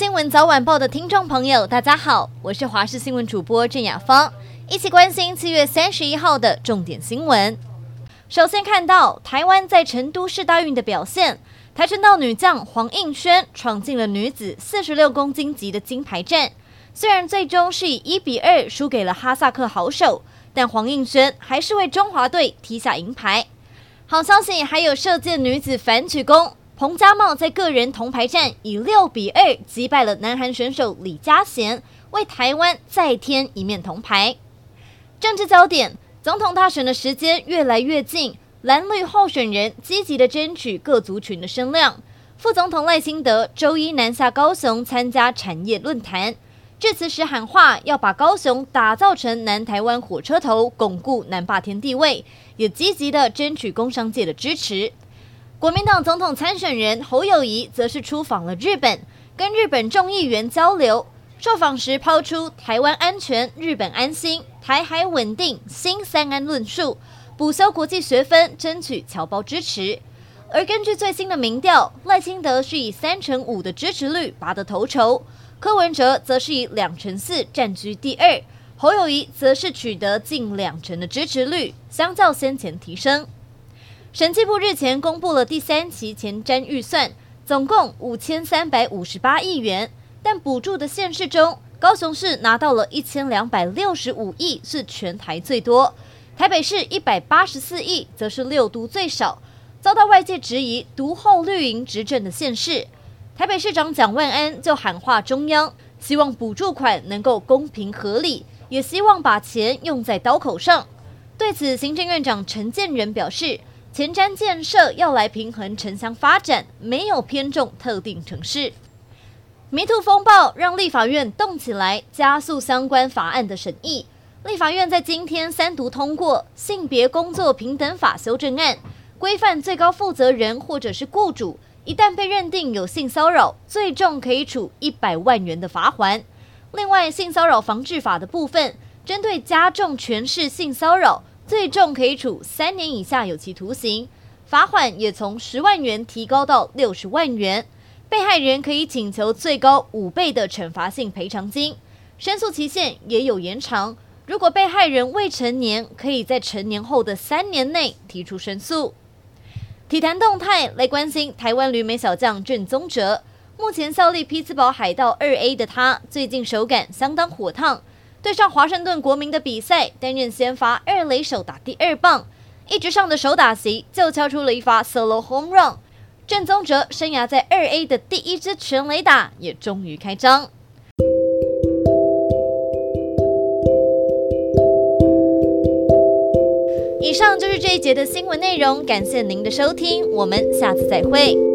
新闻早晚报的听众朋友，大家好，我是华视新闻主播郑雅芳，一起关心七月三十一号的重点新闻。首先看到台湾在成都市大运的表现，跆拳道女将黄映萱闯进了女子四十六公斤级的金牌战，虽然最终是以一比二输给了哈萨克好手，但黄映萱还是为中华队踢下银牌。好消息还有射箭女子反曲弓。彭家茂在个人铜牌战以六比二击败了南韩选手李佳贤，为台湾再添一面铜牌。政治焦点：总统大选的时间越来越近，蓝绿候选人积极地争取各族群的声量。副总统赖清德周一南下高雄参加产业论坛，致辞时喊话要把高雄打造成南台湾火车头，巩固南霸天地位，也积极地争取工商界的支持。国民党总统参选人侯友谊则是出访了日本，跟日本众议员交流。受访时抛出“台湾安全，日本安心，台海稳定，新三安”论述，补修国际学分，争取侨胞支持。而根据最新的民调，赖清德是以三成五的支持率拔得头筹，柯文哲则是以两成四占据第二，侯友谊则是取得近两成的支持率，相较先前提升。审计部日前公布了第三期前瞻预算，总共五千三百五十八亿元，但补助的县市中，高雄市拿到了一千两百六十五亿，是全台最多；台北市一百八十四亿，则是六都最少，遭到外界质疑独厚绿营执政的县市。台北市长蒋万安就喊话中央，希望补助款能够公平合理，也希望把钱用在刀口上。对此，行政院长陈建仁表示。前瞻建设要来平衡城乡发展，没有偏重特定城市。迷途风暴让立法院动起来，加速相关法案的审议。立法院在今天三读通过《性别工作平等法》修正案，规范最高负责人或者是雇主，一旦被认定有性骚扰，最重可以处一百万元的罚锾。另外，性骚扰防治法的部分，针对加重权势性骚扰。最重可以处三年以下有期徒刑，罚款也从十万元提高到六十万元，被害人可以请求最高五倍的惩罚性赔偿金，申诉期限也有延长。如果被害人未成年，可以在成年后的三年内提出申诉。体坛动态来关心台湾旅美小将郑宗哲，目前效力匹兹堡海盗二 A 的他，最近手感相当火烫。对上华盛顿国民的比赛，担任先发二垒手打第二棒，一直上的手打席就敲出了一发 solo home run。郑宗哲生涯在二 A 的第一支全垒打也终于开张。以上就是这一节的新闻内容，感谢您的收听，我们下次再会。